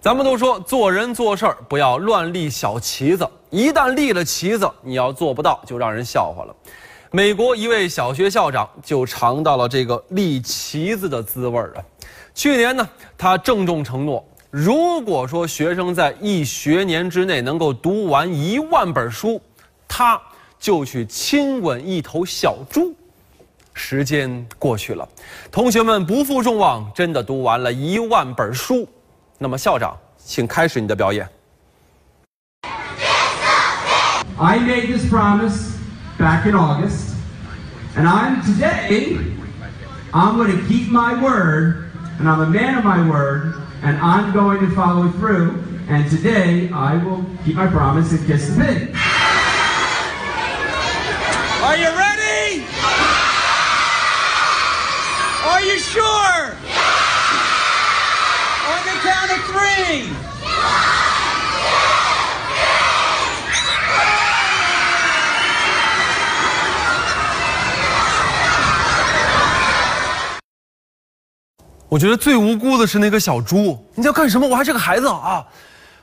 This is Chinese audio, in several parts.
咱们都说做人做事儿不要乱立小旗子，一旦立了旗子，你要做不到，就让人笑话了。美国一位小学校长就尝到了这个立旗子的滋味儿了。去年呢，他郑重承诺，如果说学生在一学年之内能够读完一万本书，他就去亲吻一头小猪。时间过去了，同学们不负众望，真的读完了一万本书。那么校长，请开始你的表演。 I made this promise back in August, and I'm today, I'm going to keep my word, and I'm a man of my word, and I'm going to follow through, and today I will keep my promise and kiss the pig. Are you ready? Are you sure? On the count of three. 我觉得最无辜的是那个小猪，你要干什么？我还是个孩子啊！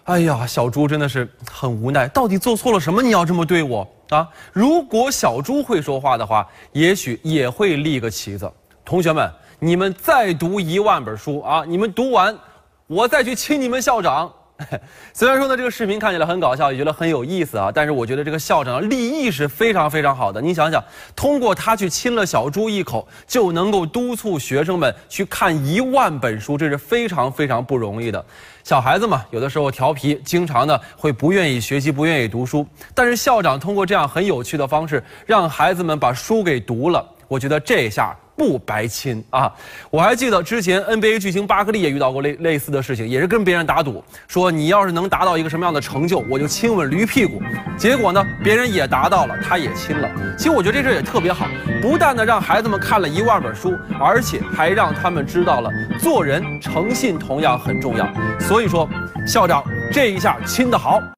哎呀，小猪真的是很无奈，到底做错了什么？你要这么对我啊？如果小猪会说话的话，也许也会立个旗子。同学们，你们再读一万本书啊！你们读完，我再去亲你们校长。虽然说呢，这个视频看起来很搞笑，也觉得很有意思啊，但是我觉得这个校长的立意是非常非常好的。你想想，通过他去亲了小猪一口，就能够督促学生们去看一万本书，这是非常非常不容易的。小孩子嘛，有的时候调皮，经常呢会不愿意学习，不愿意读书。但是校长通过这样很有趣的方式，让孩子们把书给读了。我觉得这下不白亲啊！我还记得之前 NBA 巨星巴克利也遇到过类类似的事情，也是跟别人打赌，说你要是能达到一个什么样的成就，我就亲吻驴屁股。结果呢，别人也达到了，他也亲了。其实我觉得这事也特别好，不但呢让孩子们看了一万本书，而且还让他们知道了做人诚信同样很重要。所以说，校长这一下亲得好。